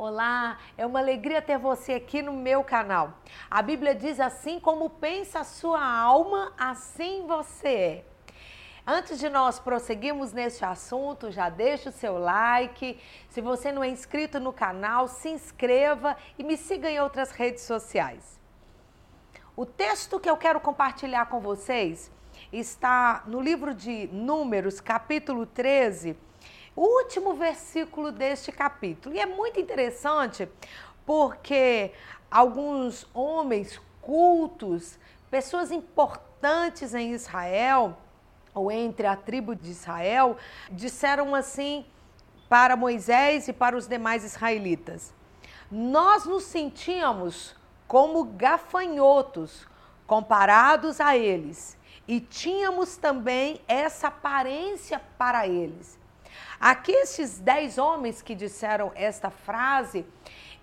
Olá, é uma alegria ter você aqui no meu canal. A Bíblia diz assim: como pensa a sua alma, assim você é. Antes de nós prosseguirmos neste assunto, já deixa o seu like. Se você não é inscrito no canal, se inscreva e me siga em outras redes sociais. O texto que eu quero compartilhar com vocês está no livro de Números, capítulo 13 último versículo deste capítulo. E é muito interessante porque alguns homens cultos, pessoas importantes em Israel, ou entre a tribo de Israel, disseram assim para Moisés e para os demais israelitas: Nós nos sentíamos como gafanhotos comparados a eles, e tínhamos também essa aparência para eles. Aqui, esses dez homens que disseram esta frase,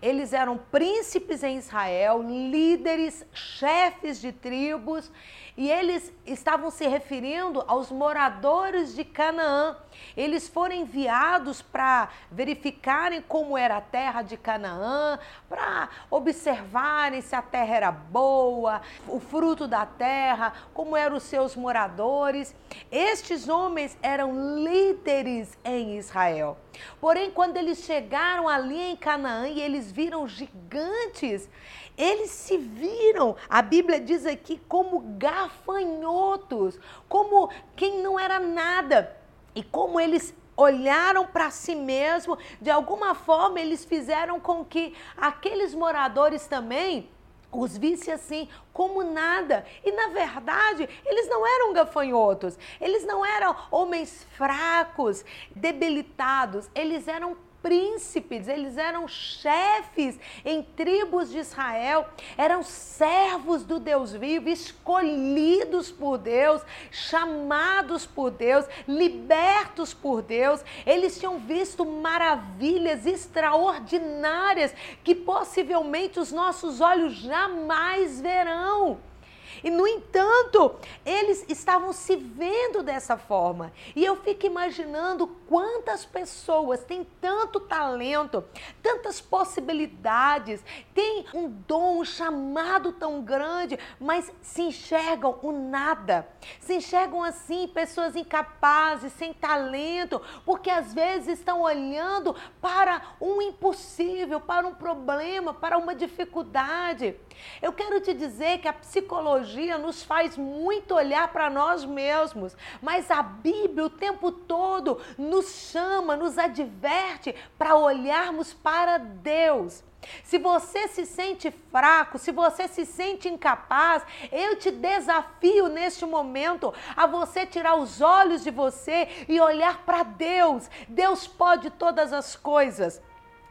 eles eram príncipes em Israel, líderes, chefes de tribos, e eles estavam se referindo aos moradores de Canaã. Eles foram enviados para verificarem como era a terra de Canaã, para observarem se a terra era boa, o fruto da terra, como eram os seus moradores. Estes homens eram líderes em Israel. Porém, quando eles chegaram ali em Canaã e eles viram gigantes, eles se viram, a Bíblia diz aqui, como gafanhotos, como quem não era nada. E como eles olharam para si mesmo, de alguma forma eles fizeram com que aqueles moradores também os visse assim como nada. E na verdade, eles não eram gafanhotos, eles não eram homens fracos, debilitados, eles eram príncipes, eles eram chefes em tribos de Israel, eram servos do Deus vivo, escolhidos por Deus, chamados por Deus, libertos por Deus. Eles tinham visto maravilhas extraordinárias que possivelmente os nossos olhos jamais verão. E, no entanto, eles estavam se vendo dessa forma. E eu fico imaginando quantas pessoas têm tanto talento, tantas possibilidades, têm um dom, um chamado tão grande, mas se enxergam o nada. Se enxergam assim, pessoas incapazes, sem talento, porque às vezes estão olhando para um impossível, para um problema, para uma dificuldade. Eu quero te dizer que a psicologia nos faz muito olhar para nós mesmos, mas a Bíblia o tempo todo nos chama, nos adverte para olharmos para Deus. Se você se sente fraco, se você se sente incapaz, eu te desafio neste momento a você tirar os olhos de você e olhar para Deus. Deus pode todas as coisas.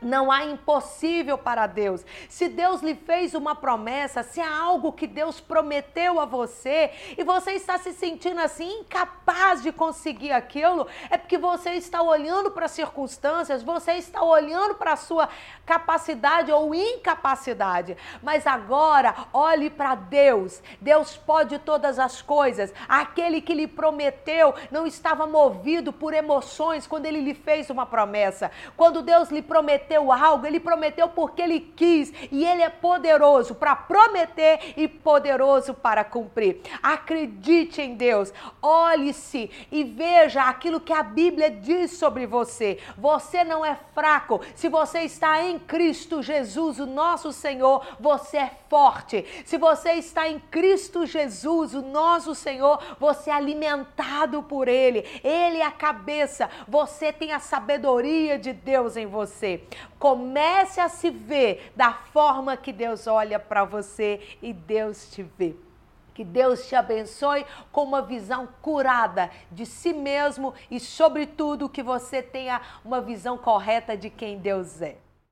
Não há impossível para Deus. Se Deus lhe fez uma promessa, se há algo que Deus prometeu a você e você está se sentindo assim incapaz de conseguir aquilo, é porque você está olhando para as circunstâncias, você está olhando para a sua capacidade ou incapacidade. Mas agora, olhe para Deus. Deus pode todas as coisas. Aquele que lhe prometeu não estava movido por emoções quando ele lhe fez uma promessa. Quando Deus lhe prometeu prometeu algo, ele prometeu porque ele quis e ele é poderoso para prometer e poderoso para cumprir. Acredite em Deus, olhe-se e veja aquilo que a Bíblia diz sobre você. Você não é fraco. Se você está em Cristo Jesus, o nosso Senhor, você é forte. Se você está em Cristo Jesus, o nosso Senhor, você é alimentado por Ele. Ele é a cabeça. Você tem a sabedoria de Deus em você. Comece a se ver da forma que Deus olha para você e Deus te vê. Que Deus te abençoe com uma visão curada de si mesmo e, sobretudo, que você tenha uma visão correta de quem Deus é.